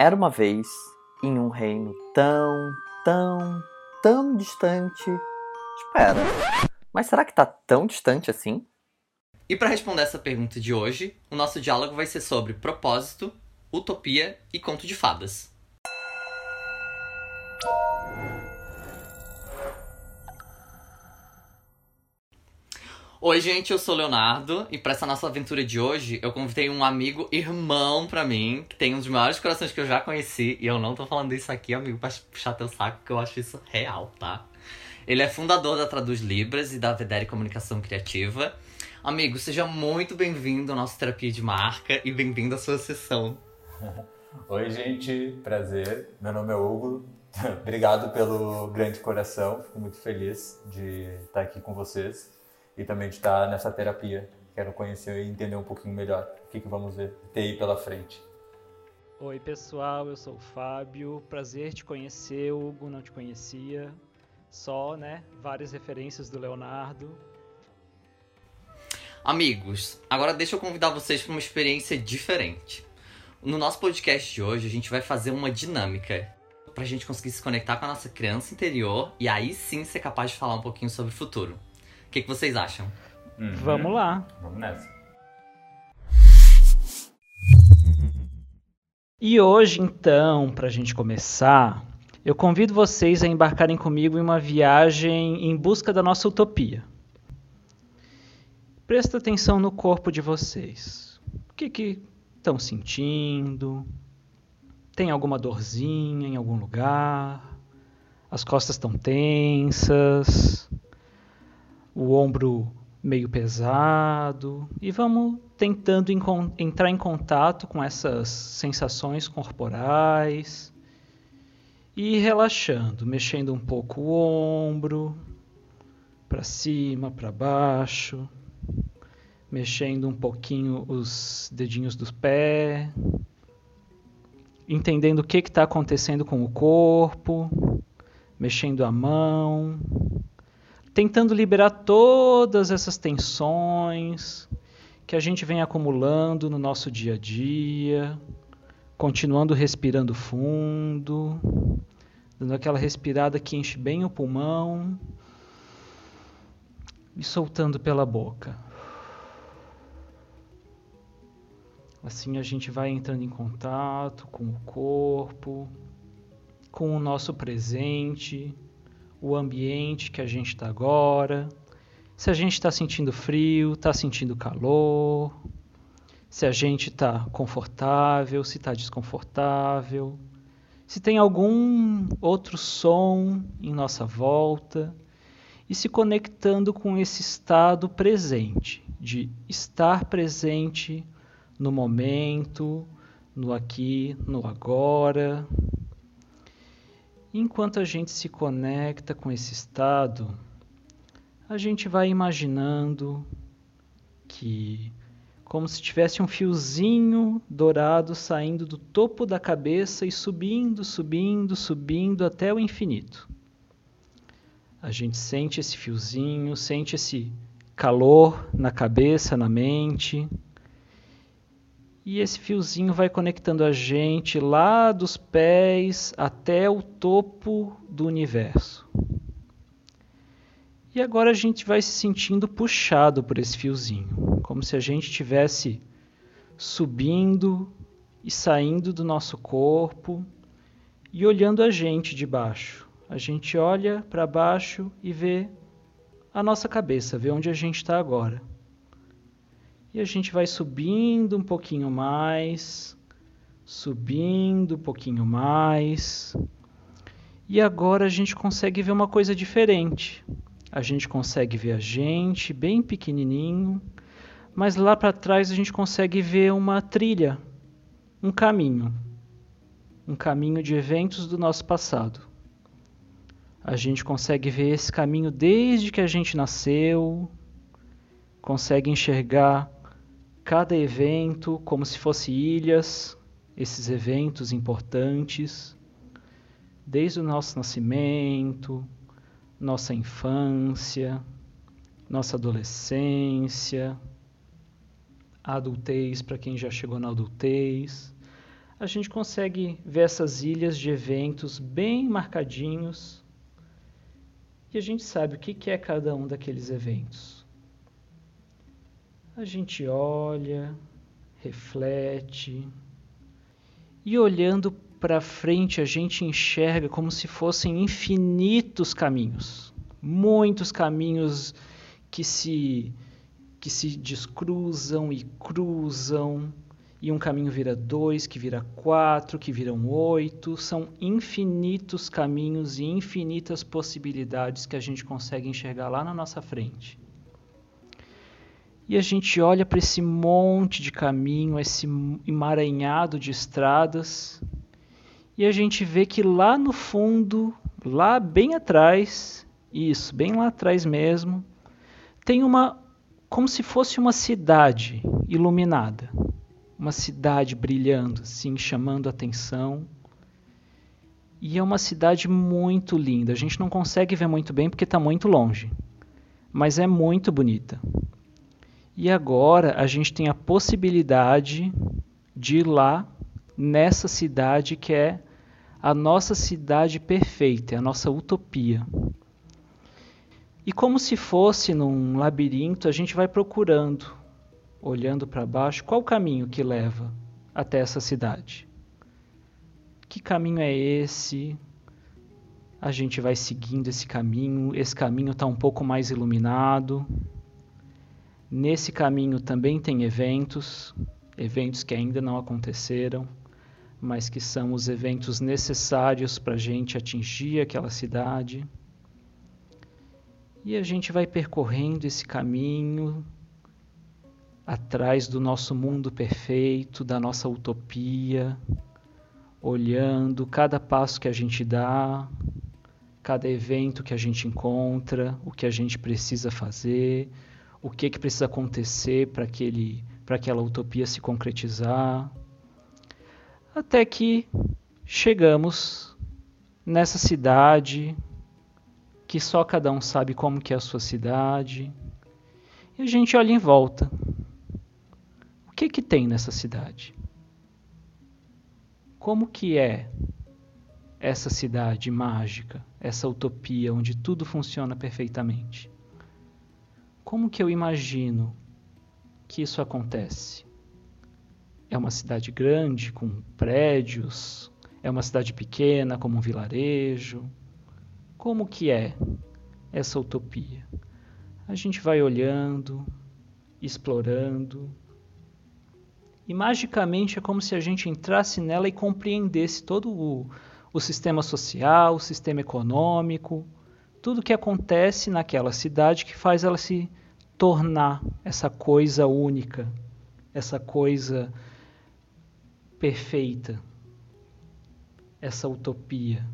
Era uma vez, em um reino tão, tão, tão distante. Espera, mas será que tá tão distante assim? E para responder essa pergunta de hoje, o nosso diálogo vai ser sobre propósito, utopia e conto de fadas. Oi, gente, eu sou o Leonardo e para essa nossa aventura de hoje eu convidei um amigo irmão para mim, que tem um dos maiores corações que eu já conheci, e eu não tô falando isso aqui, amigo, pra puxar teu saco, porque eu acho isso real, tá? Ele é fundador da Traduz Libras e da Vedere Comunicação Criativa. Amigo, seja muito bem-vindo ao nosso Terapia de Marca e bem-vindo à sua sessão. Oi, gente, prazer. Meu nome é Hugo. Obrigado pelo grande coração. Fico muito feliz de estar aqui com vocês e também de estar nessa terapia. Quero conhecer e entender um pouquinho melhor o que, que vamos ver, ter aí pela frente. Oi, pessoal, eu sou o Fábio. Prazer te conhecer, Hugo, não te conhecia. Só, né, várias referências do Leonardo. Amigos, agora deixa eu convidar vocês para uma experiência diferente. No nosso podcast de hoje, a gente vai fazer uma dinâmica para a gente conseguir se conectar com a nossa criança interior e aí sim ser capaz de falar um pouquinho sobre o futuro. O que, que vocês acham? Uhum. Vamos lá. Vamos nessa. E hoje, então, para a gente começar, eu convido vocês a embarcarem comigo em uma viagem em busca da nossa utopia. Presta atenção no corpo de vocês. O que que estão sentindo? Tem alguma dorzinha em algum lugar? As costas estão tensas? O ombro meio pesado. E vamos tentando entrar em contato com essas sensações corporais. E relaxando, mexendo um pouco o ombro para cima, para baixo, mexendo um pouquinho os dedinhos do pé, entendendo o que está acontecendo com o corpo, mexendo a mão tentando liberar todas essas tensões que a gente vem acumulando no nosso dia a dia, continuando respirando fundo, dando aquela respirada que enche bem o pulmão e soltando pela boca. Assim a gente vai entrando em contato com o corpo, com o nosso presente o ambiente que a gente está agora, se a gente está sentindo frio, está sentindo calor, se a gente está confortável, se está desconfortável, se tem algum outro som em nossa volta e se conectando com esse estado presente, de estar presente no momento, no aqui, no agora, Enquanto a gente se conecta com esse estado, a gente vai imaginando que, como se tivesse um fiozinho dourado saindo do topo da cabeça e subindo, subindo, subindo até o infinito. A gente sente esse fiozinho, sente esse calor na cabeça, na mente e esse fiozinho vai conectando a gente lá dos pés até o topo do universo. E agora a gente vai se sentindo puxado por esse fiozinho, como se a gente estivesse subindo e saindo do nosso corpo e olhando a gente de baixo. A gente olha para baixo e vê a nossa cabeça, vê onde a gente está agora. E a gente vai subindo um pouquinho mais, subindo um pouquinho mais. E agora a gente consegue ver uma coisa diferente. A gente consegue ver a gente bem pequenininho, mas lá para trás a gente consegue ver uma trilha, um caminho, um caminho de eventos do nosso passado. A gente consegue ver esse caminho desde que a gente nasceu, consegue enxergar cada evento como se fosse ilhas, esses eventos importantes, desde o nosso nascimento, nossa infância, nossa adolescência, adultez para quem já chegou na adultez, a gente consegue ver essas ilhas de eventos bem marcadinhos e a gente sabe o que é cada um daqueles eventos. A gente olha, reflete e olhando para frente a gente enxerga como se fossem infinitos caminhos, muitos caminhos que se que se descruzam e cruzam e um caminho vira dois, que vira quatro, que viram oito. São infinitos caminhos e infinitas possibilidades que a gente consegue enxergar lá na nossa frente. E a gente olha para esse monte de caminho, esse emaranhado de estradas, e a gente vê que lá no fundo, lá bem atrás, isso, bem lá atrás mesmo, tem uma como se fosse uma cidade iluminada uma cidade brilhando, assim, chamando atenção. E é uma cidade muito linda. A gente não consegue ver muito bem porque está muito longe, mas é muito bonita. E agora a gente tem a possibilidade de ir lá nessa cidade que é a nossa cidade perfeita, é a nossa utopia. E como se fosse num labirinto, a gente vai procurando olhando para baixo, qual o caminho que leva até essa cidade? Que caminho é esse? A gente vai seguindo esse caminho, esse caminho está um pouco mais iluminado. Nesse caminho também tem eventos, eventos que ainda não aconteceram, mas que são os eventos necessários para a gente atingir aquela cidade. E a gente vai percorrendo esse caminho, atrás do nosso mundo perfeito, da nossa utopia, olhando cada passo que a gente dá, cada evento que a gente encontra, o que a gente precisa fazer, o que, que precisa acontecer para aquele para aquela utopia se concretizar, até que chegamos nessa cidade que só cada um sabe como que é a sua cidade. E a gente olha em volta que, que tem nessa cidade? Como que é essa cidade mágica, essa utopia onde tudo funciona perfeitamente? Como que eu imagino que isso acontece? É uma cidade grande com prédios? É uma cidade pequena como um vilarejo? Como que é essa utopia? A gente vai olhando, explorando, e magicamente é como se a gente entrasse nela e compreendesse todo o, o sistema social, o sistema econômico, tudo que acontece naquela cidade que faz ela se tornar essa coisa única, essa coisa perfeita, essa utopia.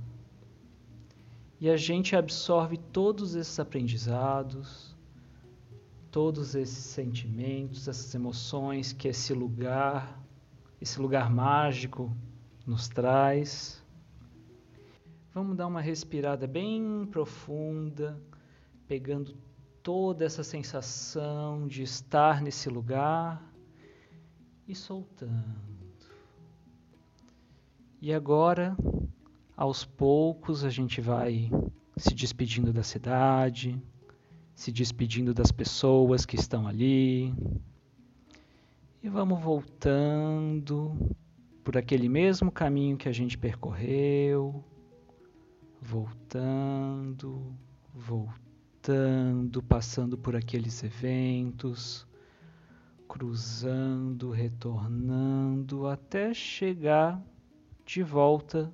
E a gente absorve todos esses aprendizados, todos esses sentimentos, essas emoções que esse lugar, esse lugar mágico nos traz. Vamos dar uma respirada bem profunda, pegando toda essa sensação de estar nesse lugar e soltando. E agora, aos poucos, a gente vai se despedindo da cidade se despedindo das pessoas que estão ali. E vamos voltando por aquele mesmo caminho que a gente percorreu, voltando, voltando, passando por aqueles eventos, cruzando, retornando até chegar de volta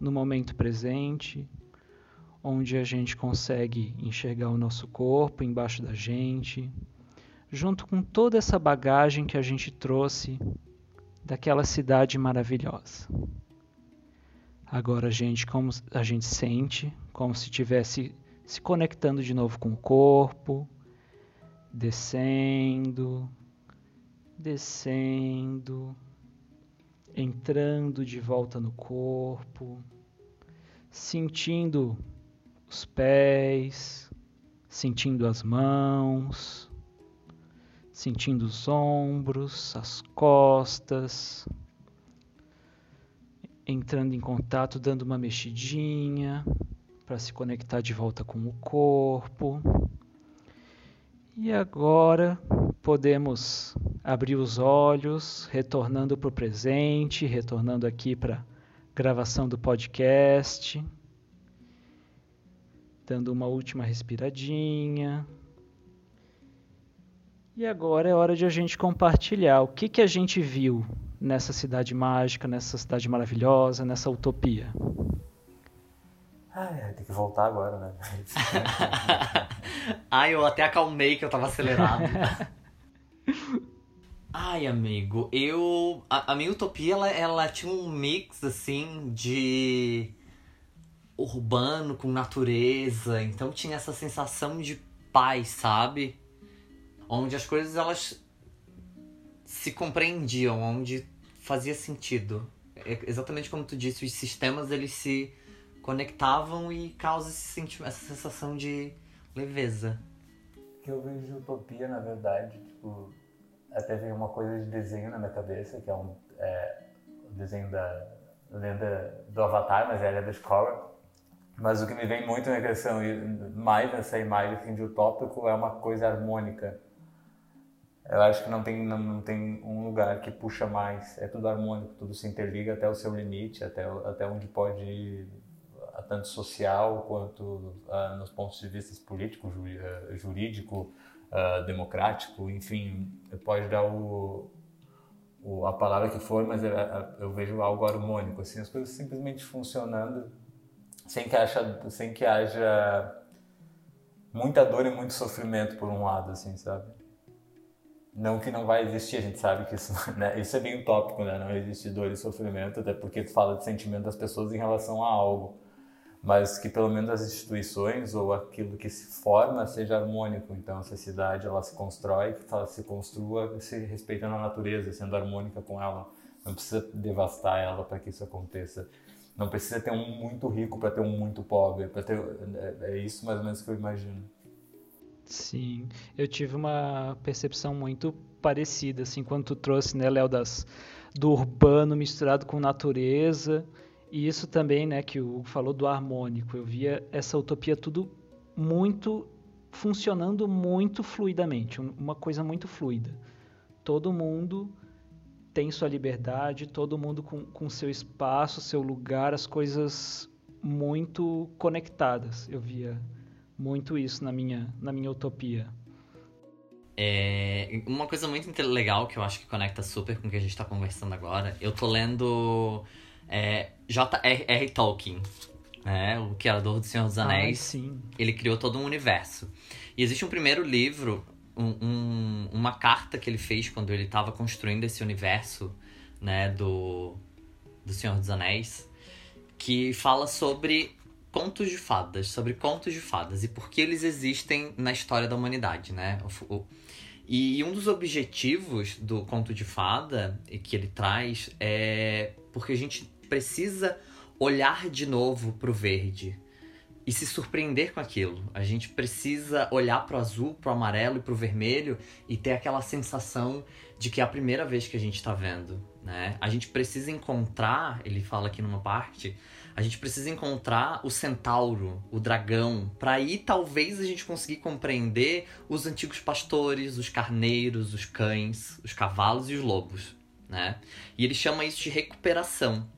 no momento presente onde a gente consegue enxergar o nosso corpo embaixo da gente, junto com toda essa bagagem que a gente trouxe daquela cidade maravilhosa. Agora a gente como a gente sente como se estivesse se conectando de novo com o corpo, descendo, descendo, entrando de volta no corpo, sentindo os pés, sentindo as mãos, sentindo os ombros, as costas, entrando em contato, dando uma mexidinha para se conectar de volta com o corpo. E agora podemos abrir os olhos, retornando para o presente, retornando aqui para a gravação do podcast, dando uma última respiradinha. E agora é hora de a gente compartilhar o que, que a gente viu nessa cidade mágica, nessa cidade maravilhosa, nessa utopia. Ah, é, tem que voltar agora, né? Ai, eu até acalmei que eu tava acelerado. Ai, amigo, eu. A, a minha utopia, ela, ela tinha um mix, assim, de. urbano com natureza. Então tinha essa sensação de paz, sabe? Onde as coisas, elas se compreendiam, onde fazia sentido. É exatamente como tu disse, os sistemas, eles se conectavam e causa essa sensação de leveza. Que eu vejo utopia, na verdade, tipo, até vem uma coisa de desenho na minha cabeça, que é um é, o desenho da lenda do Avatar, mas é a lenda de Korra. Mas o que me vem muito na questão, mais nessa imagem assim, de utópico, é uma coisa harmônica. Eu acho que não tem, não, não, tem um lugar que puxa mais. É tudo harmônico, tudo se interliga até o seu limite, até, até onde pode ir tanto social quanto uh, nos pontos de vista político, uh, jurídico, uh, democrático, enfim, pode dar o, o, a palavra que for, mas eu, eu, vejo algo harmônico, assim, as coisas simplesmente funcionando sem que haja, sem que haja muita dor e muito sofrimento por um lado, assim, sabe? Não que não vai existir, a gente sabe que isso, né? isso é bem utópico, né? Não existe dor e sofrimento, até porque tu fala de sentimento das pessoas em relação a algo mas que pelo menos as instituições ou aquilo que se forma seja harmônico. Então, essa cidade ela se constrói, ela se construa se respeitando a natureza, sendo harmônica com ela. Não precisa devastar ela para que isso aconteça. Não precisa ter um muito rico para ter um muito pobre. Ter é, é isso mais ou menos que eu imagino. Sim, eu tive uma percepção muito parecida, assim, quando tu trouxe, né, Léo, das do urbano misturado com natureza e isso também, né, que o Hugo falou do harmônico. Eu via essa utopia tudo muito funcionando muito fluidamente, uma coisa muito fluida. Todo mundo tem sua liberdade, todo mundo com, com seu espaço, seu lugar, as coisas muito conectadas. Eu via muito isso na minha, na minha utopia. É, uma coisa muito legal que eu acho que conecta super com o que a gente está conversando agora. Eu tô lendo é, J.R.R. Tolkien, né, o criador do Senhor dos Anéis, Ai, ele criou todo um universo. E existe um primeiro livro, um, um, uma carta que ele fez quando ele estava construindo esse universo né, do, do Senhor dos Anéis, que fala sobre contos de fadas, sobre contos de fadas e por que eles existem na história da humanidade, né? E um dos objetivos do conto de fada que ele traz é porque a gente precisa olhar de novo para o verde e se surpreender com aquilo. A gente precisa olhar para o azul, para o amarelo e para o vermelho e ter aquela sensação de que é a primeira vez que a gente está vendo, né? A gente precisa encontrar, ele fala aqui numa parte, a gente precisa encontrar o centauro, o dragão, para aí talvez a gente conseguir compreender os antigos pastores, os carneiros, os cães, os cavalos e os lobos, né? E ele chama isso de recuperação.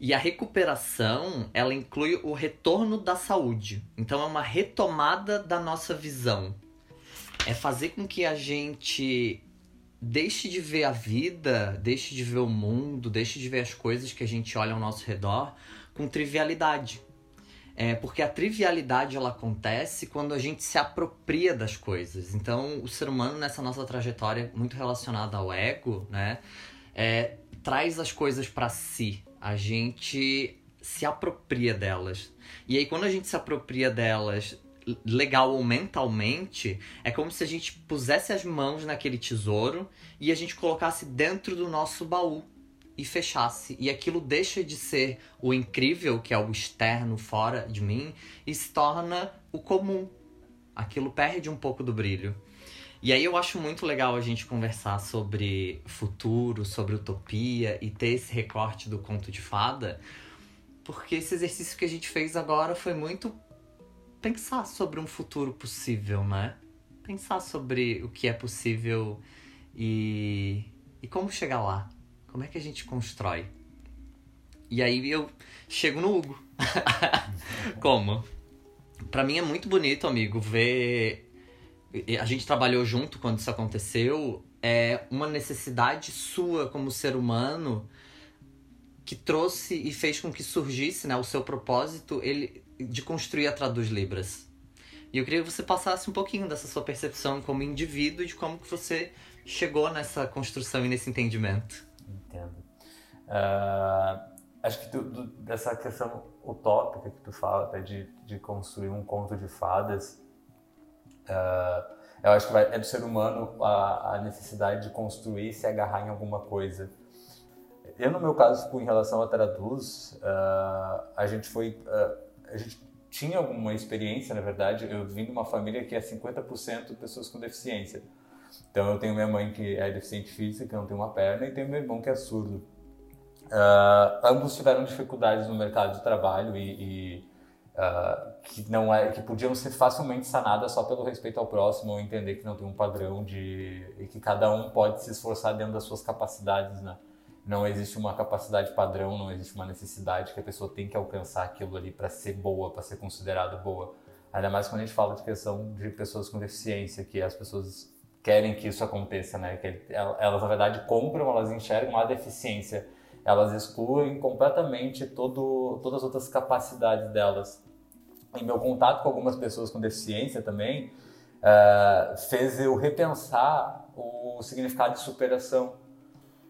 E a recuperação, ela inclui o retorno da saúde. Então é uma retomada da nossa visão. É fazer com que a gente deixe de ver a vida, deixe de ver o mundo, deixe de ver as coisas que a gente olha ao nosso redor com trivialidade. É, porque a trivialidade ela acontece quando a gente se apropria das coisas. Então, o ser humano nessa nossa trajetória muito relacionada ao ego, né, é, traz as coisas para si, a gente se apropria delas. E aí, quando a gente se apropria delas legal ou mentalmente, é como se a gente pusesse as mãos naquele tesouro e a gente colocasse dentro do nosso baú e fechasse. E aquilo deixa de ser o incrível, que é o externo, fora de mim, e se torna o comum. Aquilo perde um pouco do brilho. E aí eu acho muito legal a gente conversar sobre futuro, sobre utopia e ter esse recorte do conto de fada, porque esse exercício que a gente fez agora foi muito pensar sobre um futuro possível, né? Pensar sobre o que é possível e, e como chegar lá. Como é que a gente constrói? E aí eu chego no Hugo. como? Pra mim é muito bonito, amigo, ver a gente trabalhou junto quando isso aconteceu, é uma necessidade sua como ser humano que trouxe e fez com que surgisse, né, o seu propósito ele de construir a Traduz Libras. E eu queria que você passasse um pouquinho dessa sua percepção como indivíduo e de como que você chegou nessa construção e nesse entendimento. Entendo. Uh, acho que tu, tu, dessa questão utópica que tu fala, até de, de construir um conto de fadas, Uh, eu acho que vai, é do ser humano a, a, necessidade de construir e se agarrar em alguma coisa. Eu, no meu caso, em relação a Traduz, uh, a gente foi... Uh, a gente tinha alguma experiência, na verdade. Eu vim de uma família que é 50% pessoas com deficiência. Então, eu tenho minha mãe que é deficiente física, não tem uma perna, e tenho meu irmão que é surdo. ambos tiveram dificuldades no mercado de trabalho e, e uh, que não é que podiam ser facilmente sanadas só pelo respeito ao próximo ou entender que não tem um padrão de e que cada um pode se esforçar dentro das suas capacidades, né? Não existe uma capacidade padrão, não existe uma necessidade que a pessoa tem que alcançar aquilo ali para ser boa, para ser considerada boa. Ainda mais quando a gente fala de questão de pessoas com deficiência, que as pessoas querem que isso aconteça, né? Que elas na verdade compram, elas enxergam a deficiência, elas excluem completamente todo, todas as outras capacidades delas em meu contato com algumas pessoas com deficiência também, uh, fez eu repensar o significado de superação.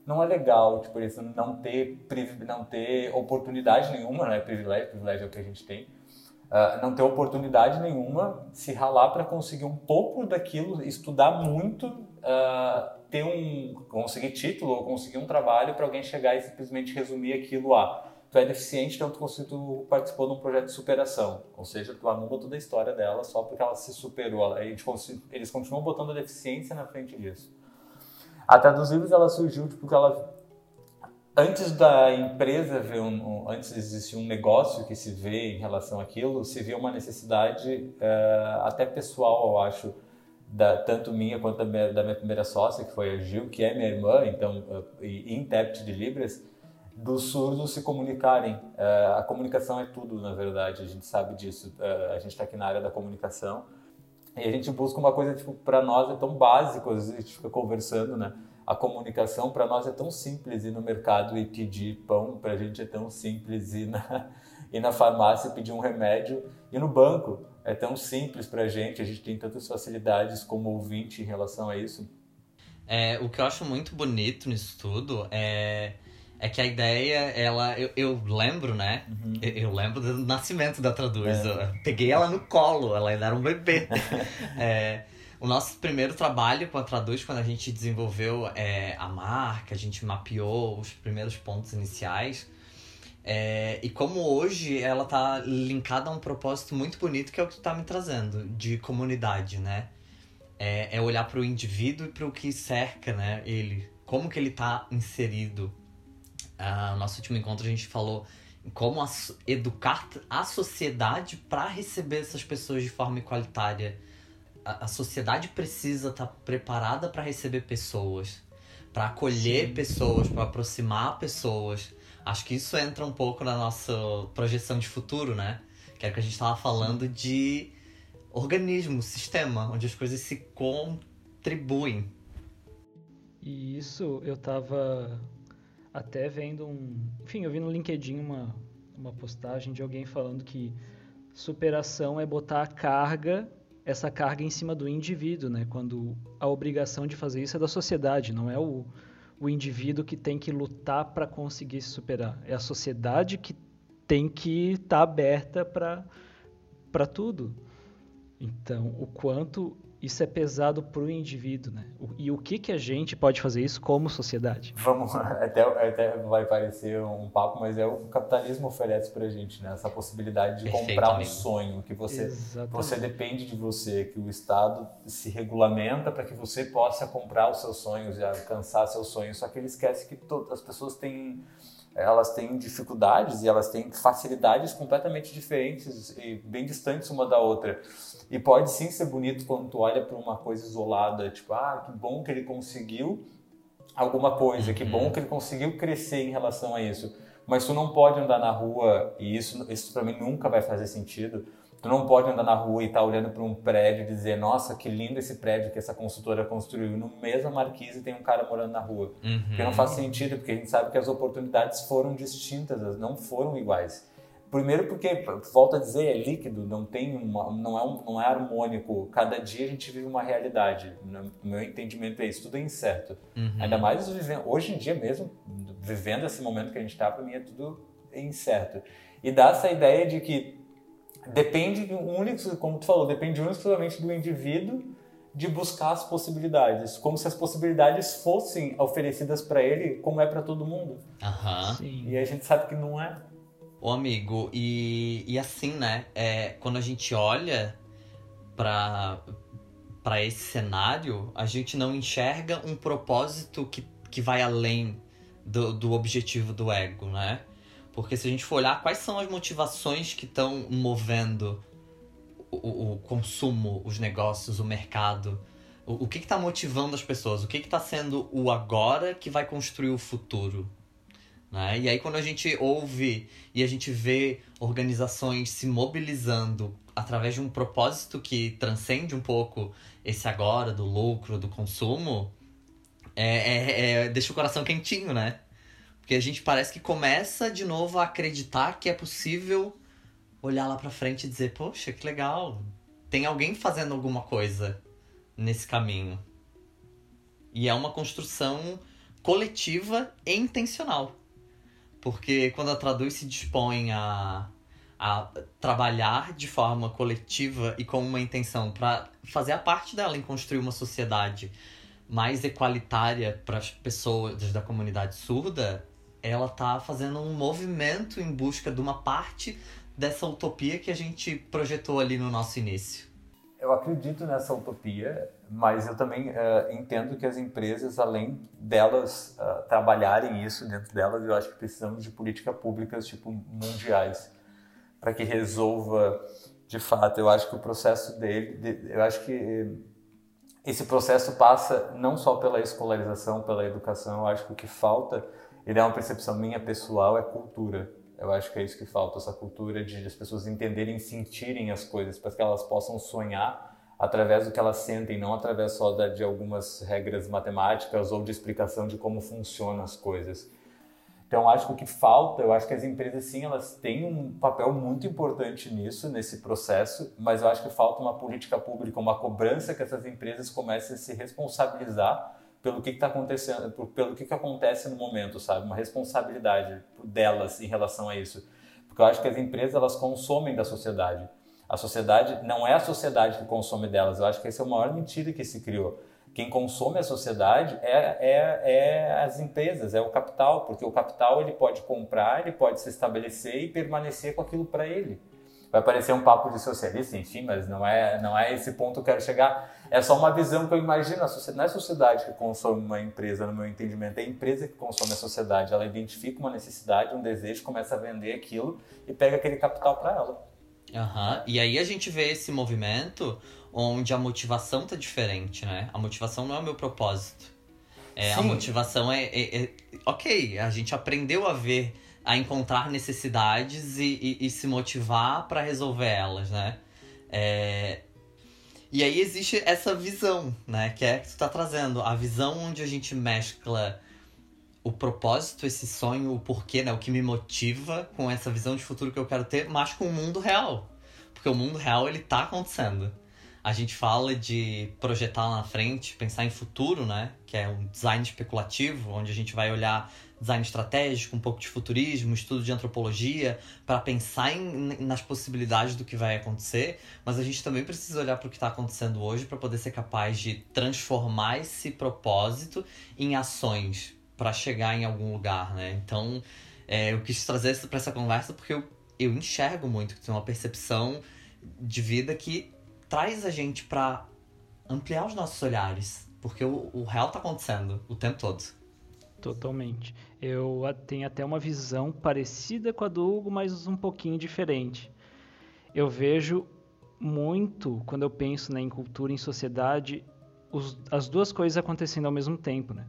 Não é legal, tipo, isso não ter, não ter oportunidade nenhuma, né? Privilégio, privilégio é o que a gente tem. Uh, não ter oportunidade nenhuma, se ralar para conseguir um pouco daquilo, estudar muito, uh, ter um conseguir título ou conseguir um trabalho para alguém chegar e simplesmente resumir aquilo a tu é deficiente tanto quanto tu participou de um projeto de superação. Ou seja, tu anula toda a história dela só porque ela se superou. Eles continuam botando a deficiência na frente disso. A Traduzíveis, ela surgiu porque tipo, ela... Antes da empresa ver um, antes de existir um negócio que se vê em relação àquilo, se vê uma necessidade uh, até pessoal, eu acho, da, tanto minha quanto da minha, da minha, primeira sócia, que foi a Gil, que é minha irmã, então, uh, e intérprete de Libras, dos surdos se comunicarem. Uh, a comunicação é tudo, na verdade, a gente sabe disso. Uh, a gente está aqui na área da comunicação e a gente busca uma coisa, tipo, para nós é tão básico, a gente fica conversando, né? A comunicação para nós é tão simples ir no mercado e pedir pão, para a gente é tão simples ir na, ir na farmácia pedir um remédio e no banco. É tão simples para a gente, a gente tem tantas facilidades como ouvinte em relação a isso. É, o que eu acho muito bonito nisso tudo é é que a ideia, ela. Eu, eu lembro, né? Uhum. Eu, eu, lembro do nascimento da Traduz. É. peguei ela no colo, ela ainda era um bebê. é, o nosso primeiro trabalho com a Traduz, quando a gente desenvolveu é, a marca, a gente mapeou os primeiros pontos iniciais. É, e como hoje ela tá linkada a um propósito muito bonito que é o que tu tá me trazendo, de comunidade, né? É, é olhar para o indivíduo e para o que cerca, né? Ele. Como que ele tá inserido Uh, no nosso último encontro a gente falou como educar a sociedade para receber essas pessoas de forma igualitária. A, a sociedade precisa estar tá preparada para receber pessoas, para acolher Sim. pessoas, para aproximar pessoas. Acho que isso entra um pouco na nossa projeção de futuro, né? Que é o que a gente estava falando Sim. de organismo, sistema, onde as coisas se contribuem. E isso eu estava até vendo um. Enfim, eu vi no LinkedIn uma, uma postagem de alguém falando que superação é botar a carga, essa carga em cima do indivíduo, né? Quando a obrigação de fazer isso é da sociedade, não é o, o indivíduo que tem que lutar para conseguir se superar. É a sociedade que tem que estar tá aberta para tudo. Então, o quanto isso é pesado para o indivíduo, né? E o que, que a gente pode fazer isso como sociedade? Vamos, até, até vai parecer um papo, mas é o capitalismo oferece para a gente, né? Essa possibilidade de comprar um sonho, que você, Exatamente. você depende de você, que o Estado se regulamenta para que você possa comprar os seus sonhos e alcançar seus sonhos. Só que ele esquece que todas as pessoas têm elas têm dificuldades e elas têm facilidades completamente diferentes e bem distantes uma da outra. E pode sim ser bonito quando tu olha para uma coisa isolada, tipo, ah, que bom que ele conseguiu alguma coisa, que bom que ele conseguiu crescer em relação a isso. Mas tu não pode andar na rua, e isso, isso para mim nunca vai fazer sentido. Tu não pode andar na rua e estar olhando para um prédio e dizer, nossa, que lindo esse prédio que essa construtora construiu. No mesmo marquise tem um cara morando na rua. Uhum. Porque não faz sentido, porque a gente sabe que as oportunidades foram distintas, elas não foram iguais. Primeiro porque, volto a dizer, é líquido, não tem uma, não é um, não é harmônico. Cada dia a gente vive uma realidade. No meu entendimento é isso, tudo é incerto. Uhum. Ainda mais vivendo, hoje em dia mesmo, vivendo esse momento que a gente está, para mim é tudo incerto. E dá essa ideia de que depende único, como tu falou, depende exclusivamente do indivíduo de buscar as possibilidades, como se as possibilidades fossem oferecidas para ele, como é para todo mundo. Sim. E a gente sabe que não é. Ô amigo, e, e assim, né? É, quando a gente olha pra, pra esse cenário, a gente não enxerga um propósito que, que vai além do, do objetivo do ego, né? Porque se a gente for olhar quais são as motivações que estão movendo o, o- o consumo, os negócios, o mercado, o, o que está motivando as pessoas, o que está sendo o agora que vai construir o futuro. Né? E aí quando a gente ouve e a gente vê organizações se mobilizando através de um propósito que transcende um pouco esse agora do lucro, do consumo, é, é- é- deixa o coração quentinho, né? Porque a gente parece que começa de novo a acreditar que é possível olhar lá pra frente e dizer, poxa, que legal, tem alguém fazendo alguma coisa nesse caminho. E é uma construção coletiva e intencional. Porque quando a Traduz se dispõe a, a trabalhar de forma coletiva e com uma intenção para fazer a parte dela em construir uma sociedade mais equalitária para as pessoas da comunidade surda, ela tá fazendo um movimento em busca de uma parte dessa utopia que a gente projetou ali no nosso início. Eu acredito nessa utopia, mas eu também eh, entendo que as empresas, além delas ah, trabalharem isso dentro delas, eu acho que precisamos de políticas públicas tipo mundiais para que resolva de fato. Eu acho que o processo dele, de- eu acho que esse processo passa não só pela escolarização, pela educação. Eu acho que o que falta, e é uma percepção minha pessoal, é cultura. Eu acho que é isso que falta, essa cultura de as pessoas entenderem, sentirem as coisas, para que elas possam sonhar através do que elas sentem, não através só da, de algumas regras matemáticas ou de explicação de como funcionam as coisas. Então, acho que o que falta, eu acho que as empresas, sim, elas têm um papel muito importante nisso, nesse processo, mas eu acho que falta uma política pública, uma cobrança que essas empresas comecem a se responsabilizar pelo que está acontecendo, pelo que, que acontece no momento, sabe? Uma responsabilidade delas em relação a isso. Porque eu acho que as empresas, elas consomem da sociedade. A sociedade não é a sociedade que consome delas. Eu acho que essa é a maior mentira que se criou. Quem consome a sociedade é, é, é as empresas, é o capital, porque o capital ele pode comprar, ele pode se estabelecer e permanecer com aquilo para ele. Vai parecer um papo de socialista, enfim, mas não é, não é esse ponto que eu quero chegar. É só uma visão que eu imagino. Não é a sociedade que consome uma empresa, no meu entendimento, é a empresa que consome a sociedade. Ela identifica uma necessidade, um desejo, começa a vender aquilo e pega aquele capital para ela. Aham. E aí a gente vê esse movimento onde a motivação tá diferente, né? A motivação não é o meu propósito. É, a motivação é, é- é- Ok, a gente aprendeu a ver, a encontrar necessidades e, e- e se motivar para resolver elas, né? É, E aí existe essa visão, né? Que é que tu tá trazendo. A visão onde a gente mescla o propósito, esse sonho, o porquê, né? O que me motiva com essa visão de futuro que eu quero ter, mas com o mundo real. Porque o mundo real, ele tá acontecendo. A gente fala de projetar lá na frente, pensar em futuro, né? Que é um design especulativo, onde a gente vai olhar design estratégico, um pouco de futurismo, estudo de antropologia, para pensar em, nas possibilidades do que vai acontecer, mas a gente também precisa olhar para o que está acontecendo hoje para poder ser capaz de transformar esse propósito em ações para chegar em algum lugar, né? Então, é, eu quis trazer isso para essa conversa porque eu, eu enxergo muito que tem uma percepção de vida que traz a gente para ampliar os nossos olhares, porque o, o real está acontecendo o tempo todo. Totalmente. Eu tenho até uma visão parecida com a do Hugo, mas um pouquinho diferente. Eu vejo muito, quando eu penso né, em cultura, em sociedade, os, as duas coisas acontecendo ao mesmo tempo. Né?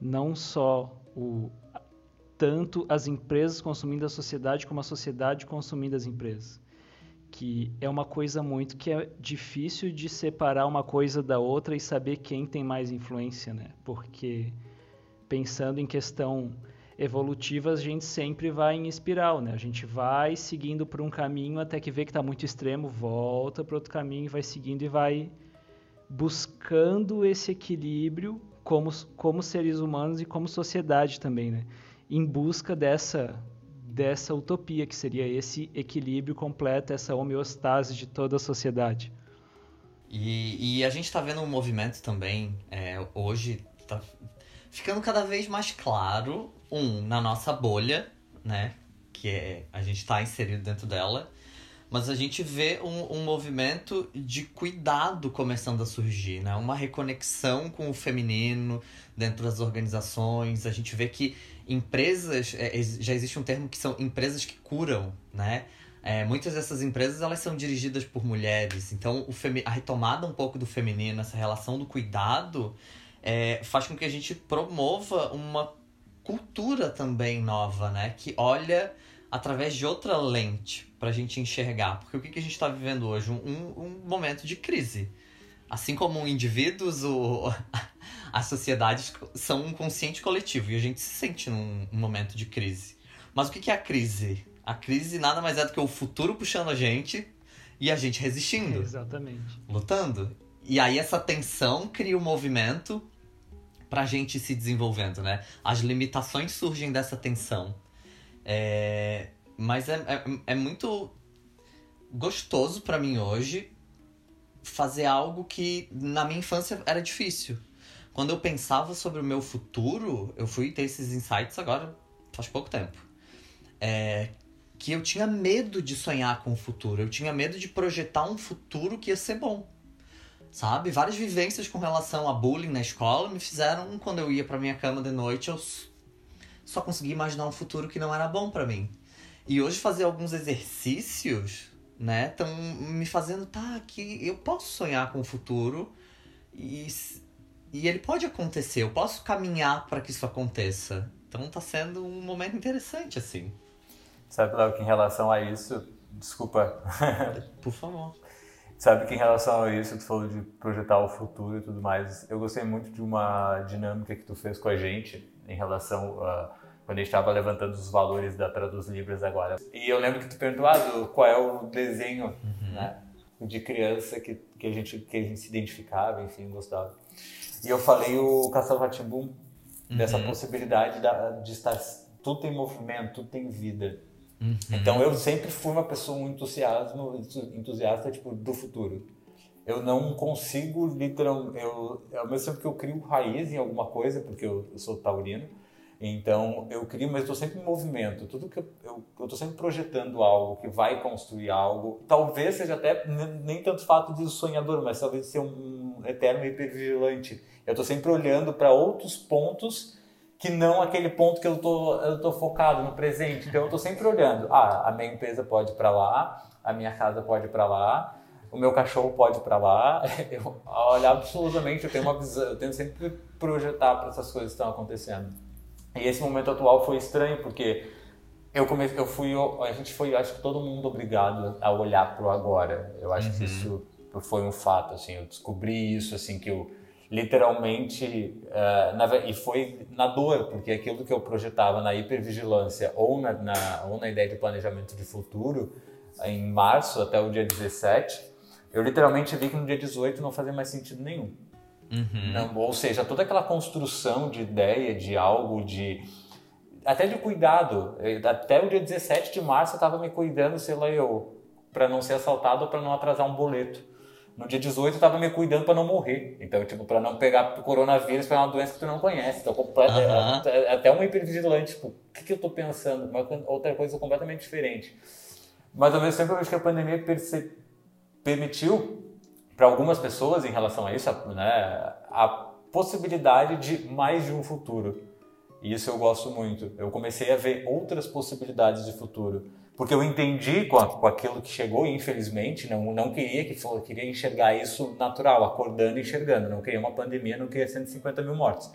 Não só o, tanto as empresas consumindo a sociedade, como a sociedade consumindo as empresas. Que é uma coisa muito que é difícil de separar uma coisa da outra e saber quem tem mais influência, né? Porque pensando em questão evolutiva, a gente sempre vai em espiral, né? A gente vai seguindo por um caminho até que vê que está muito extremo, volta para outro caminho, vai seguindo e vai buscando esse equilíbrio como, como seres humanos e como sociedade também, né? Em busca dessa dessa utopia que seria esse equilíbrio completo, essa homeostase de toda a sociedade. E, e a gente está vendo um movimento também é, hoje tá, ficando cada vez mais claro, um, na nossa bolha, né? Que é, a gente está inserido dentro dela. Mas a gente vê um, um movimento de cuidado começando a surgir, né? Uma reconexão com o feminino dentro das organizações. A gente vê que empresas... É, já existe um termo que são empresas que curam, né? É, muitas dessas empresas elas são dirigidas por mulheres, então o a retomada um pouco do feminino, essa relação do cuidado, é, faz com que a gente promova uma cultura também nova, né? Que olha através de outra lente para a gente enxergar. Porque o que, que a gente está vivendo hoje? Um, um momento de crise. Assim como indivíduos, o, as sociedades são um consciente coletivo e a gente se sente num, num momento de crise. Mas o que, que é a crise? A crise nada mais é do que o futuro puxando a gente e a gente resistindo. Exatamente. Lutando. E aí essa tensão cria o um movimento pra gente se desenvolvendo, né? As limitações surgem dessa tensão. É... Mas é, é, é muito gostoso para mim hoje fazer algo que na minha infância era difícil. Quando eu pensava sobre o meu futuro, eu fui ter esses insights agora faz pouco tempo. É, que eu tinha medo de sonhar com o futuro, eu tinha medo de projetar um futuro que ia ser bom sabe? Várias vivências com relação a bullying na escola me fizeram, quando eu ia para minha cama de noite, eu só conseguia imaginar um futuro que não era bom para mim. E hoje fazer alguns exercícios, né, estão me fazendo, tá, que eu posso sonhar com o futuro e, e ele pode acontecer, eu posso caminhar para que isso aconteça. Então tá sendo um momento interessante, assim. Sabe, Léo, que em relação a isso, desculpa. Por favor. Sabe que em relação a isso, tu falou de projetar o futuro e tudo mais, eu gostei muito de uma dinâmica que tu fez com a gente em relação a quando a gente estava levantando os valores da Traduz Libras agora. E eu lembro que tu perguntou ah, qual é o desenho uhum. né, de criança que, que, a gente, que a gente se identificava, enfim, gostava. E eu falei o Castelo Ratimbum, uhum. dessa possibilidade de estar tudo tem movimento, tudo tem vida. Uhum. Então eu sempre fui uma pessoa um entusiasmo, entusiasta tipo do futuro. Eu não consigo literalmente, eu ao mesmo tempo que eu crio raiz em alguma coisa, porque eu, eu sou taurino, então eu crio, mas estou sempre em movimento. Tudo que eu estou sempre projetando algo que vai construir algo. Talvez seja até nem tanto fato de sonhador, mas talvez ser um eterno hipervigilante. Eu estou sempre olhando para outros pontos que não aquele ponto que eu tô, tô focado no presente. Então eu tô sempre olhando, ah, a minha empresa pode ir para lá, a minha casa pode ir para lá, o meu cachorro pode ir para lá. Eu olhar absolutamente, eu tenho uma visão, eu tenho sempre projetar para essas coisas que estão acontecendo. E esse momento atual foi estranho porque eu comecei, eu fui, a gente foi, acho que todo mundo obrigado a olhar pro agora. Eu acho uhum. que isso foi um fato, assim, eu descobri isso, assim, que eu literalmente uh, na, e foi na dor porque aquilo que eu projetava na hipervigilância ou na, na, ou na ideia de planejamento de futuro em março até o dia 17 eu literalmente vi que no dia 18 não fazia mais sentido nenhum. Uhum. Ou seja, toda aquela construção de ideia, de algo, de até de cuidado. Até o dia 17 de março eu estava me cuidando, sei lá eu, para não ser assaltado ou para não atrasar um boleto. No dia 18 eu estava me cuidando para não morrer. Então, tipo, para não pegar coronavírus, para uma doença que tu não conhece. Então, completo, é, é até uma hipervigilante, tipo, o que, que eu tô pensando? Uma outra coisa completamente diferente. Mas ao mesmo tempo eu acho que a pandemia permitiu para algumas pessoas em relação a isso, né, a possibilidade de mais de um futuro. E isso eu gosto muito. Eu comecei a ver outras possibilidades de futuro. Porque eu entendi com, a- com aquilo que chegou, e infelizmente, não, não queria que fosse, queria enxergar isso natural, acordando e enxergando. Não queria uma pandemia, não queria 150 mil mortes.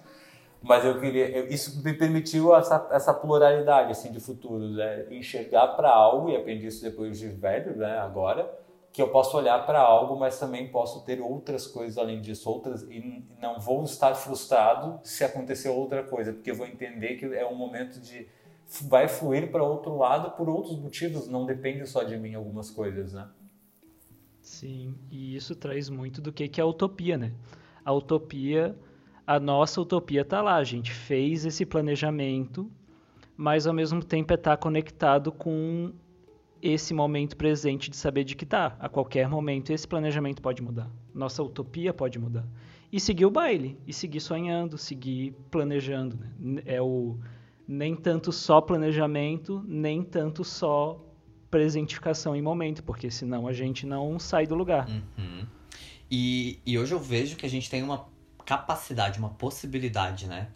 Mas eu queria, eu- isso me permitiu essa, essa pluralidade assim de futuros, né? enxergar para algo e aprendi isso depois de velho, né? Agora que eu posso olhar para algo, mas também posso ter outras coisas além disso, outras e não vou estar frustrado se acontecer outra coisa, porque eu vou entender que é um momento de vai fluir para outro lado por outros motivos, não depende só de mim algumas coisas, né? Sim, e isso traz muito do que que é a utopia, né? A utopia, a nossa utopia tá lá, a gente fez esse planejamento, mas ao mesmo tempo é estar conectado com esse momento presente de saber de que tá, a qualquer momento esse planejamento pode mudar. Nossa utopia pode mudar. E seguir o baile, e seguir sonhando, seguir planejando, né? É o nem tanto só planejamento, nem tanto só presentificação em momento, porque senão a gente não sai do lugar. Uhum. E, e hoje eu vejo que a gente tem uma capacidade, uma possibilidade, né?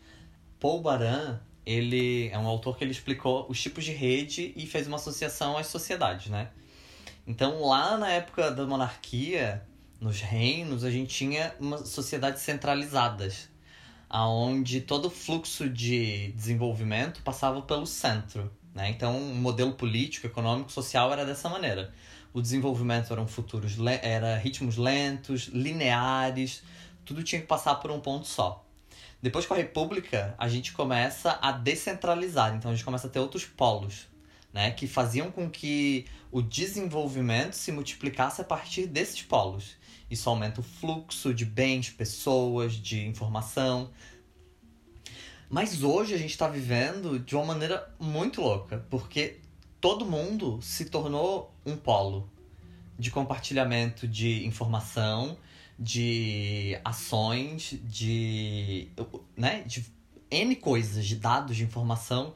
Paul Baran, ele é um autor que ele explicou os tipos de rede e fez uma associação às sociedades, né? Então, lá na época da monarquia, nos reinos, a gente tinha uma sociedades centralizadas, aonde todo o fluxo de desenvolvimento passava pelo centro, né? Então, o modelo político, econômico, social era dessa maneira. O desenvolvimento eram futuros, era ritmos lentos, lineares, tudo tinha que passar por um ponto só. Depois com a República, a gente começa a descentralizar, então a gente começa a ter outros polos, né, que faziam com que o desenvolvimento se multiplicasse a partir desses polos. Isso aumenta o fluxo de bens, pessoas, de informação. Mas hoje a gente está vivendo de uma maneira muito louca, porque todo mundo se tornou um polo de compartilhamento de informação, de ações, de, né, de N coisas, de dados, de informação.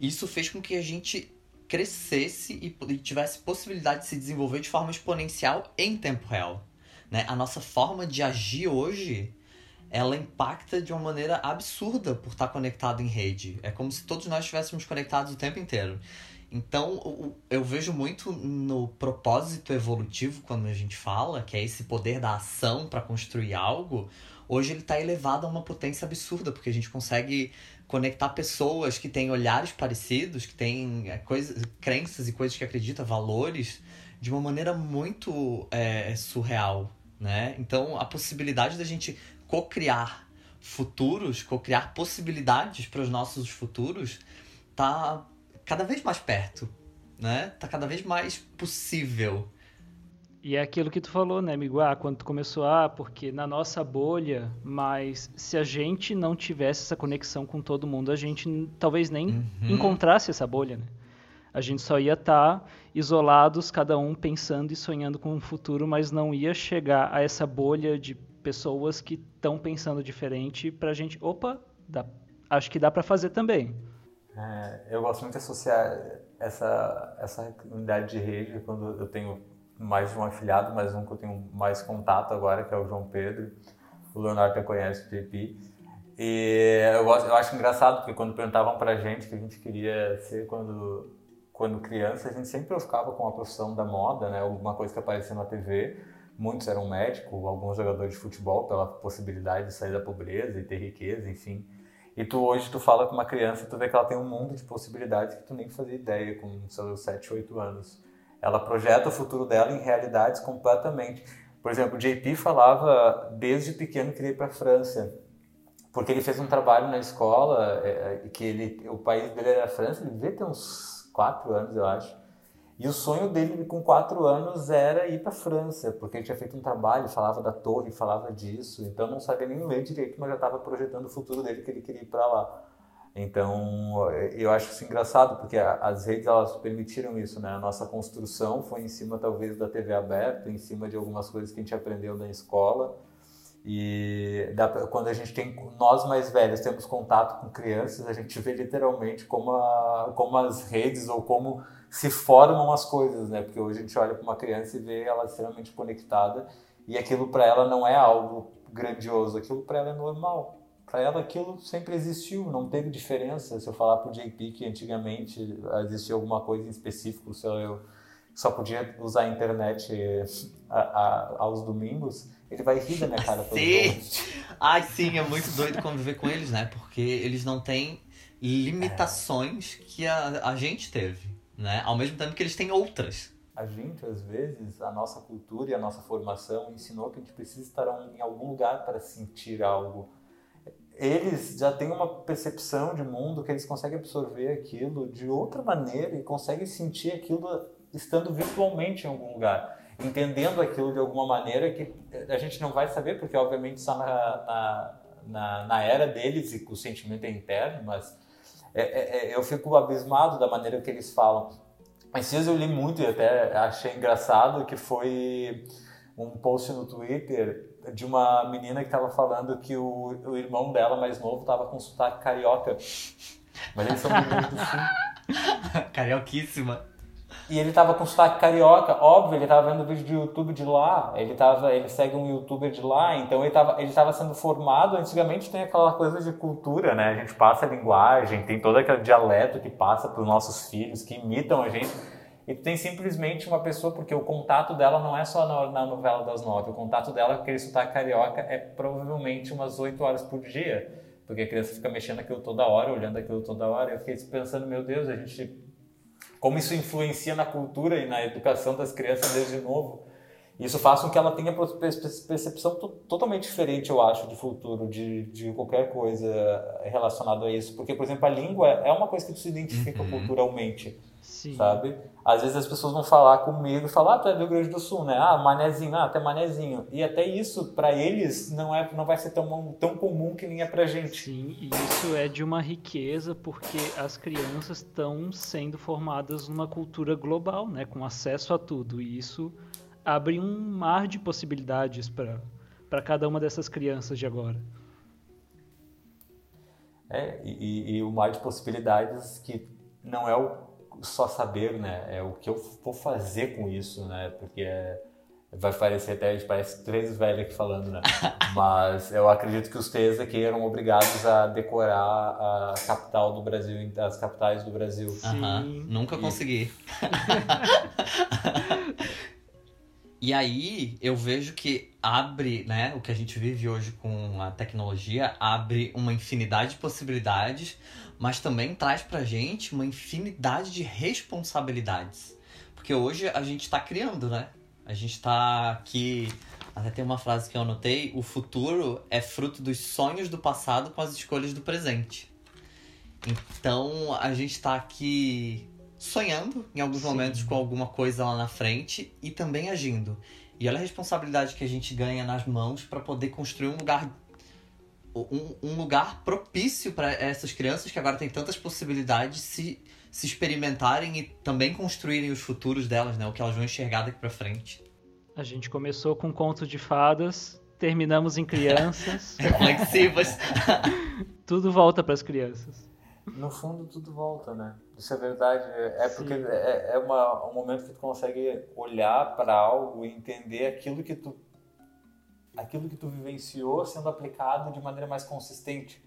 Isso fez com que a gente crescesse e tivesse possibilidade de se desenvolver de forma exponencial em tempo real. Né? A nossa forma de agir hoje, ela impacta de uma maneira absurda por estar conectado em rede. É como se todos nós estivéssemos conectados o tempo inteiro. Então, eu vejo muito no propósito evolutivo quando a gente fala, que é esse poder da ação para construir algo. Hoje ele está elevado a uma potência absurda, porque a gente consegue conectar pessoas que têm olhares parecidos, que têm é, coisas, crenças e coisas que acreditam, valores, de uma maneira muito é, surreal, né? Então, a possibilidade da gente co-criar futuros, co-criar possibilidades para os nossos futuros, tá cada vez mais perto, né? Tá cada vez mais possível. E é aquilo que tu falou, né, amigo? Ah, quando tu começou, ah, porque na nossa bolha, mas se a gente não tivesse essa conexão com todo mundo, a gente talvez nem Uhum. encontrasse essa bolha, né? A gente só ia estar isolados, cada um pensando e sonhando com um futuro, mas não ia chegar a essa bolha de pessoas que estão pensando diferente pra gente, opa, dá, acho que dá pra fazer também. É, eu gosto muito de associar essa, essa unidade de rede quando eu tenho mais de um afiliado, mas um que eu tenho mais contato agora, que é o João Pedro. O Leonardo até conhece o JP. E eu, gosto, eu acho engraçado, porque quando perguntavam pra gente que a gente queria ser quando, quando criança, a gente sempre ficava com a profissão da moda, né? Alguma coisa que aparecia na TV. Muitos eram médicos, alguns jogadores de futebol, pela possibilidade de sair da pobreza e ter riqueza, enfim. E tu hoje tu fala com uma criança, tu vê que ela tem um mundo de possibilidades que tu nem fazia ideia com seus 7, 8 anos. Ela projeta o futuro dela em realidades completamente. Por exemplo, o JP falava desde pequeno que ele ia para a França, porque ele fez um trabalho na escola, é, é, que ele, o país dele era a França, ele devia ter uns 4 anos, eu acho. E o sonho dele com quatro anos era ir para a França, porque ele tinha feito um trabalho, falava da torre, falava disso. Então não sabia nem ler direito, mas já estava projetando o futuro dele que ele queria ir para lá. Então eu acho isso engraçado, porque as redes elas permitiram isso, né? A nossa construção foi em cima talvez da TV aberta, em cima de algumas coisas que a gente aprendeu na escola. E quando a gente tem, nós mais velhos temos contato com crianças, a gente vê literalmente como, a, como as redes ou como se formam as coisas, né? Porque hoje a gente olha para uma criança e vê ela extremamente conectada e aquilo para ela não é algo grandioso, aquilo para ela é normal. Para ela aquilo sempre existiu, não teve diferença. Se eu falar para o JP que antigamente existia alguma coisa em específico, se eu só podia usar a internet a, a, aos domingos, ele vai rir da minha cara sim. Ai, sim, é muito doido conviver com eles, né? Porque eles não têm limitações é. que a, a gente teve né? Ao mesmo tempo que eles têm outras. A gente, às vezes, a nossa cultura e a nossa formação ensinou que a gente precisa estar em algum lugar para sentir algo. Eles já têm uma percepção de mundo que eles conseguem absorver aquilo de outra maneira e conseguem sentir aquilo estando virtualmente em algum lugar, entendendo aquilo de alguma maneira que a gente não vai saber, porque obviamente está na, na, na, na era deles e o sentimento é interno, mas é, é, é, eu fico abismado da maneira que eles falam. Esses eu li muito e até achei engraçado que foi um post no Twitter de uma menina que estava falando que o, o irmão dela mais novo estava com sotaque carioca. Mas eles são Rio do. Carioquíssima. E ele tava com sotaque carioca, óbvio, ele tava vendo vídeo de YouTube de lá, ele tava, ele segue um youtuber de lá, então ele tava, ele tava sendo formado, antigamente tem aquela coisa de cultura, né? A gente passa a linguagem, tem todo aquele dialeto que passa para os nossos filhos, que imitam a gente. E tu tem simplesmente uma pessoa, porque o contato dela não é só na, na novela das nove, o contato dela com aquele sotaque carioca é provavelmente umas oito horas por dia, porque a criança fica mexendo aquilo toda hora, olhando aquilo toda hora. Eu fiquei pensando, meu Deus, a gente como isso influencia na cultura e na educação das crianças desde novo. Isso faz com que ela tenha percepção totalmente diferente, eu acho, de futuro, de, de qualquer coisa relacionada a isso. Porque, por exemplo, a língua é uma coisa que tu se identifica uhum. culturalmente. Sim. sabe? Às vezes as pessoas vão falar comigo e falar, ah, tu é do Rio Grande do Sul, né? Ah, manezinho, ah, até manezinho. E até isso, para eles, não, é, não vai ser tão, tão comum que nem é pra gente. Sim, e isso é de uma riqueza porque as crianças estão sendo formadas numa cultura global, né? Com acesso a tudo. E isso abre um mar de possibilidades para cada uma dessas crianças de agora. É, e, e o mar de possibilidades que não é o só saber, né? É o que eu vou fazer com isso, né? Porque é, vai parecer até, a gente parece três velhos aqui falando, né? Mas eu acredito que os três aqui eram obrigados a decorar a capital do Brasil, as capitais do Brasil. Sim. Nunca consegui. E aí eu vejo que abre, né, o que a gente vive hoje com a tecnologia, abre uma infinidade de possibilidades, mas também traz pra gente uma infinidade de responsabilidades. Porque hoje a gente está criando, né? A gente está aqui. Até tem uma frase que eu anotei: o futuro é fruto dos sonhos do passado com as escolhas do presente. Então a gente está aqui sonhando em alguns Sim. momentos com alguma coisa lá na frente e também agindo. E olha a responsabilidade que a gente ganha nas mãos para poder construir um lugar um, um lugar propício para essas crianças que agora têm tantas possibilidades de se, se experimentarem e também construírem os futuros delas, né? O que elas vão enxergar daqui para frente. A gente começou com conto de fadas, terminamos em crianças. Reflexivas. Tudo volta para as crianças. No fundo, tudo volta, né? Isso é verdade. É Sim. porque é, é uma, um momento que tu consegue olhar para algo e entender aquilo que tu aquilo que tu vivenciou sendo aplicado de maneira mais consistente.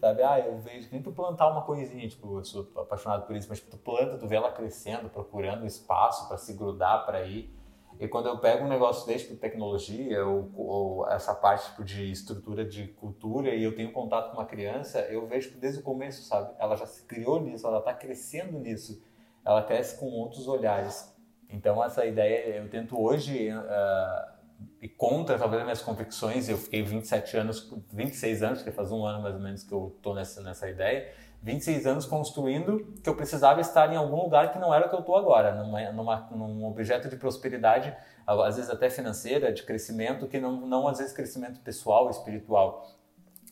Sabe? Ah, eu vejo que nem tu plantar uma coisinha, tipo, eu sou apaixonado por isso, mas tipo, tu planta, tu vê ela crescendo, procurando espaço para se grudar para ir. E quando eu pego um negócio desse, tipo tecnologia ou, ou, essa parte tipo, de estrutura de cultura e eu tenho contato com uma criança, eu vejo tipo, desde o começo, sabe? Ela já se criou nisso, ela está crescendo nisso. Ela cresce com outros olhares. Então essa ideia, eu tento hoje uh, e contra talvez as minhas convicções, eu fiquei 27 anos, 26 anos, que faz um ano mais ou menos que eu tô nessa nessa ideia, 26 anos construindo que eu precisava estar em algum lugar que não era o que eu estou agora, numa, numa, num objeto de prosperidade, às vezes até financeira, de crescimento, que não, não às vezes crescimento pessoal, espiritual.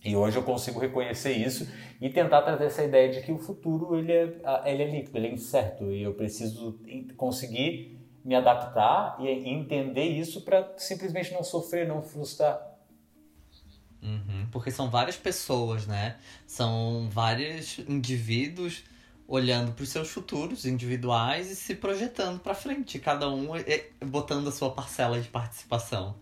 E hoje eu consigo reconhecer isso e tentar trazer essa ideia de que o futuro ele é, ele é líquido, ele é incerto e eu preciso conseguir me adaptar e entender isso para simplesmente não sofrer, não frustrar. Uhum, porque são várias pessoas, né? São vários indivíduos olhando para os seus futuros individuais e se projetando para frente, cada um é, botando a sua parcela de participação.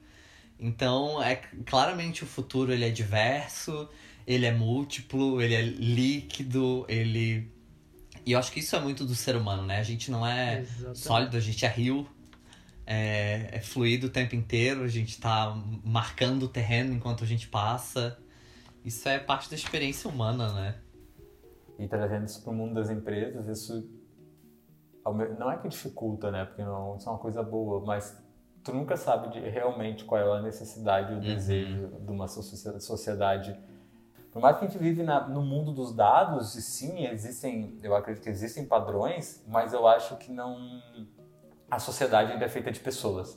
Então, é claramente o futuro ele é diverso, ele é múltiplo, ele é líquido, ele e eu acho que isso é muito do ser humano, né? A gente não é Exatamente. sólido, a gente é rio, é, é fluido o tempo inteiro, a gente tá marcando o terreno enquanto a gente passa. Isso é parte da experiência humana, né? E trazendo isso para o mundo das empresas, isso não é que dificulta, né? Porque não, isso é uma coisa boa, mas tu nunca sabe de, realmente qual é a necessidade, o uhum. desejo de uma sociedade por mais que a gente vive na, no mundo dos dados, e sim, existem, eu acredito que existem padrões, mas eu acho que não a sociedade ainda é feita de pessoas.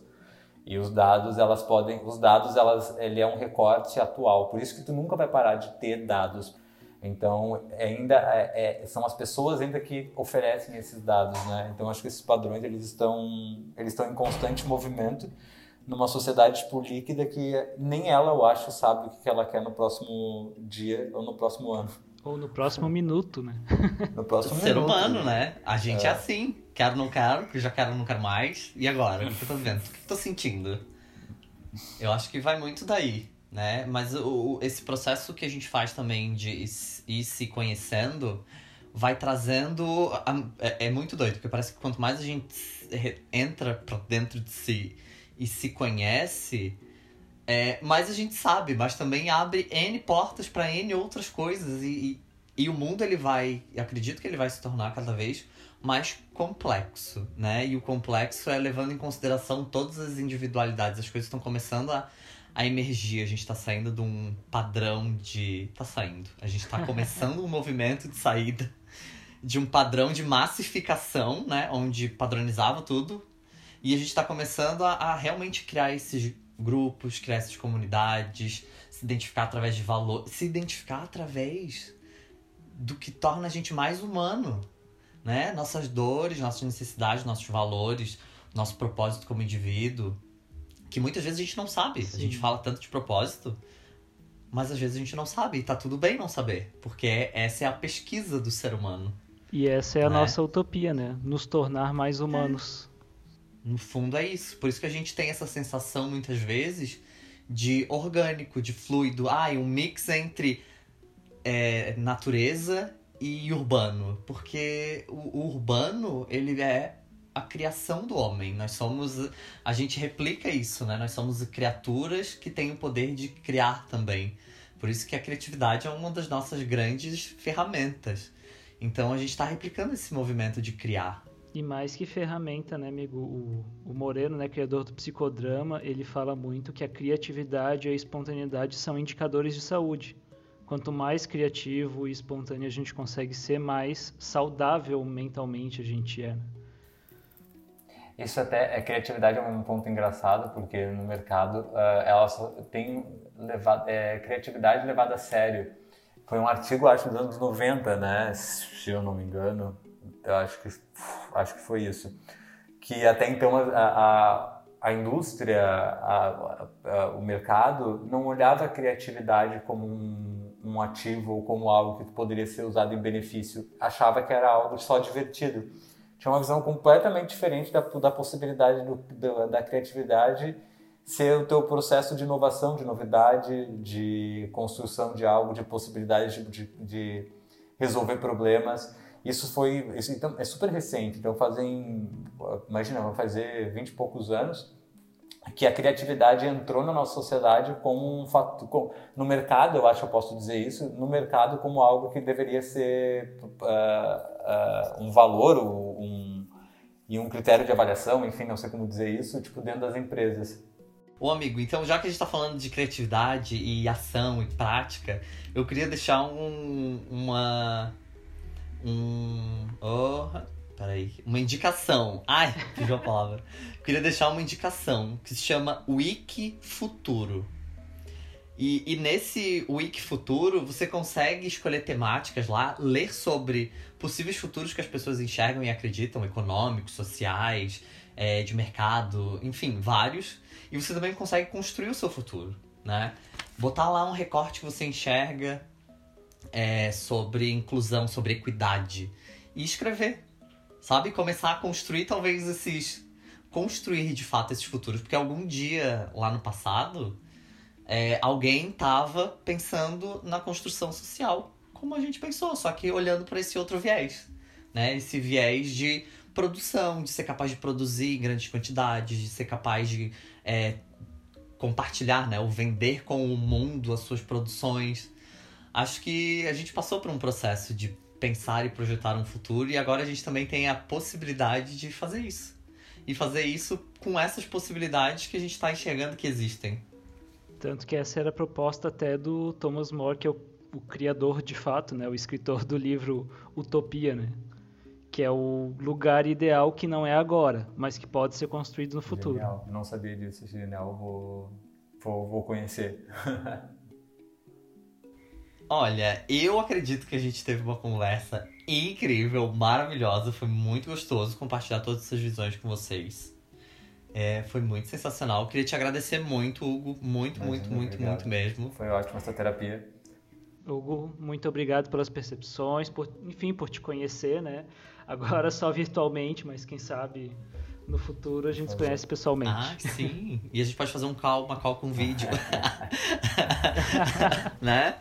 E os dados, elas podem, os dados, elas, ele é um recorte atual. Por isso que tu nunca vai parar de ter dados. Então, ainda é, é, são as pessoas ainda que oferecem esses dados, né? Então, acho que esses padrões eles estão, eles estão em constante movimento numa sociedade tipo líquida que nem ela, eu acho, sabe o que ela quer no próximo dia ou no próximo ano. Ou no próximo minuto, né? No próximo Ser minuto. Ser humano, né? A gente é. é. assim. Quero, não quero, já quero, não quero mais. E agora? O que eu tô vendo? O que eu tô sentindo? Eu acho que vai muito daí, né? Mas o, esse processo que a gente faz também de ir se conhecendo vai trazendo. É, é muito doido, porque parece que quanto mais a gente entra pra dentro de si e se conhece, é, mais a gente sabe, mas também abre N portas para N outras coisas. E, e, e, o mundo ele vai, acredito que ele vai se tornar cada vez mais complexo, né? E o complexo é levando em consideração todas as individualidades. As coisas estão começando a, a emergir. A gente está saindo de um padrão de. Tá saindo. A gente está começando um movimento de saída de um padrão de massificação, né? Onde padronizava tudo e a gente está começando a, a, realmente criar esses grupos, criar essas comunidades, se identificar através de valor, se identificar através do que torna a gente mais humano, né? Nossas dores, nossas necessidades, nossos valores, nosso propósito como indivíduo, que muitas vezes a gente não sabe. Sim. A gente fala tanto de propósito, mas às vezes a gente não sabe. E tá tudo bem não saber, porque essa é a pesquisa do ser humano. E essa é a né? nossa utopia, né? Nos tornar mais humanos. É. No fundo é isso. Por isso que a gente tem essa sensação muitas vezes de orgânico, de fluido. Ah, um mix entre é, natureza e urbano. Porque o, o urbano, ele é a criação do homem. Nós somos. A gente replica isso, né? Nós somos criaturas que têm o poder de criar também. Por isso que a criatividade é uma das nossas grandes ferramentas. Então a gente está replicando esse movimento de criar. E mais que ferramenta, né, amigo? O, Moreno, né, criador do psicodrama, ele fala muito que a criatividade e a espontaneidade são indicadores de saúde. Quanto mais criativo e espontâneo a gente consegue ser, mais saudável mentalmente a gente é. Né? Isso até, a criatividade é um ponto engraçado, porque no mercado uh, ela tem levado, é, criatividade levada a sério. Foi um artigo, acho, dos anos 90, né, se eu não me engano, eu acho que, acho que foi isso. Que até então a, a, a indústria, a, a, o mercado, não olhava a criatividade como um, um ativo ou como algo que poderia ser usado em benefício. Achava que era algo só divertido. Tinha uma visão completamente diferente da, da possibilidade do, da, da criatividade ser o teu processo de inovação, de novidade, de construção de algo, de possibilidades de, de, de resolver problemas. Isso foi, isso, então, é super recente, então fazem, imagina, vai fazer 20 e poucos anos que a criatividade entrou na nossa sociedade como um fato, como, no mercado, eu acho que eu posso dizer isso, no mercado como algo que deveria ser uh, uh, um valor um, e um critério de avaliação, enfim, não sei como dizer isso, tipo, dentro das empresas. Ô amigo, então já que a gente está falando de criatividade e ação e prática, eu queria deixar um, uma um. Oh, peraí. Uma indicação. Ai, fugiu a palavra. Queria deixar uma indicação que se chama Wiki Futuro. E, e nesse Wiki Futuro, você consegue escolher temáticas lá, ler sobre possíveis futuros que as pessoas enxergam e acreditam, econômicos, sociais, é, de mercado, enfim, vários. E você também consegue construir o seu futuro, né? Botar lá um recorte que você enxerga é, sobre inclusão, sobre equidade. E escrever, sabe? Começar a construir talvez esses... Construir de fato esses futuros. Porque algum dia, lá no passado, é, alguém estava pensando na construção social como a gente pensou, só que olhando para esse outro viés, né? Esse viés de produção, de ser capaz de produzir em grandes quantidades, de ser capaz de é, compartilhar, né? Ou vender com o mundo as suas produções. Acho que a gente passou por um processo de pensar e projetar um futuro e agora a gente também tem a possibilidade de fazer isso. E fazer isso com essas possibilidades que a gente está enxergando que existem. Tanto que essa era a proposta até do Thomas More, que é o o criador de fato, né, o escritor do livro Utopia, né, que é o lugar ideal que não é agora, mas que pode ser construído no futuro. Genial, não sabia disso, genial, vou, vou, vou conhecer. Olha, eu acredito que a gente teve uma conversa incrível, maravilhosa, foi muito gostoso compartilhar todas essas visões com vocês. É, foi muito sensacional. Eu queria te agradecer muito, Hugo. Muito, Imagina, muito, muito, obrigado. muito mesmo. Foi ótima essa terapia. Hugo, muito obrigado pelas percepções, por, enfim, por te conhecer, né? Agora só virtualmente, mas quem sabe no futuro a gente se conhece pessoalmente. Ah, sim. E a gente pode fazer um call, uma call com vídeo. né?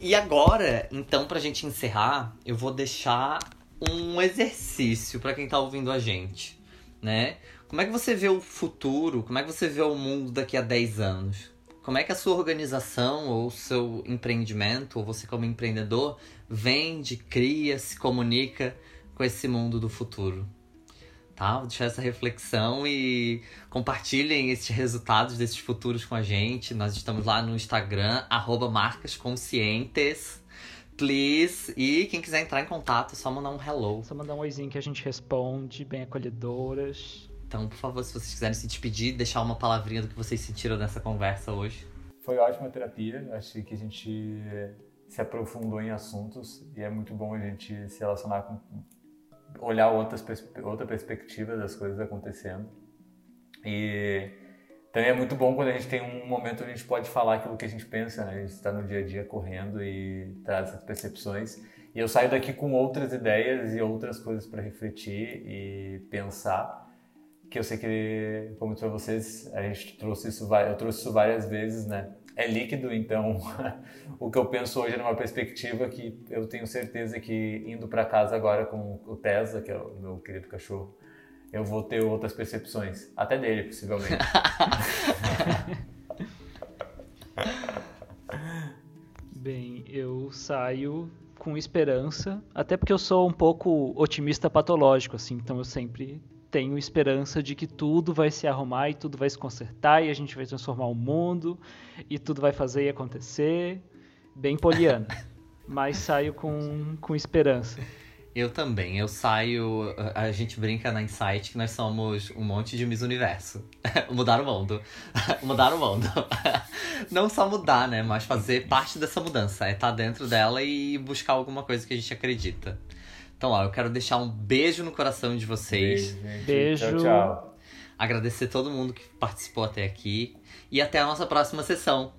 E agora, então, pra gente encerrar, eu vou deixar um exercício para quem tá ouvindo a gente, né? Como é que você vê o futuro? Como é que você vê o mundo daqui a 10 anos? Como é que a sua organização ou o seu empreendimento, ou você como empreendedor, vende, cria, se comunica com esse mundo do futuro? Tá? Vou deixar essa reflexão e compartilhem esses resultados desses futuros com a gente. Nós estamos lá no Instagram, arroba marcasconscientes. Please. E quem quiser entrar em contato, é só mandar um hello. Só mandar um oizinho que a gente responde, bem acolhedoras. Então, por favor, se vocês quiserem se despedir, deixar uma palavrinha do que vocês sentiram nessa conversa hoje. Foi ótima terapia. Acho que a gente se aprofundou em assuntos e é muito bom a gente se relacionar com olhar outras outra perspectiva das coisas acontecendo. E também é muito bom quando a gente tem um momento onde a gente pode falar aquilo que a gente pensa, né? A gente está no dia a dia correndo e traz essas percepções. E eu saio daqui com outras ideias e outras coisas para refletir e pensar que eu sei que, como para vocês, a gente trouxe isso, eu trouxe isso várias vezes, né? É líquido, então o que eu penso hoje é numa perspectiva que eu tenho certeza que indo para casa agora com o Tesla, que é o meu querido cachorro, eu vou ter outras percepções, até dele, possivelmente. Bem, eu saio com esperança, até porque eu sou um pouco otimista patológico, assim, então eu sempre tenho esperança de que tudo vai se arrumar e tudo vai se consertar e a gente vai transformar o mundo e tudo vai fazer e acontecer. Bem poliana. mas saio com, com esperança. Eu também. Eu saio. A gente brinca na Insight que nós somos um monte de Miss Universo. mudar o mundo. mudar o mundo. Não só mudar, né? Mas fazer parte dessa mudança. É estar dentro dela e buscar alguma coisa que a gente acredita. Então, ó, eu quero deixar um beijo no coração de vocês. Beijo. beijo. Tchau, tchau. Agradecer todo mundo que participou até aqui. E até a nossa próxima sessão.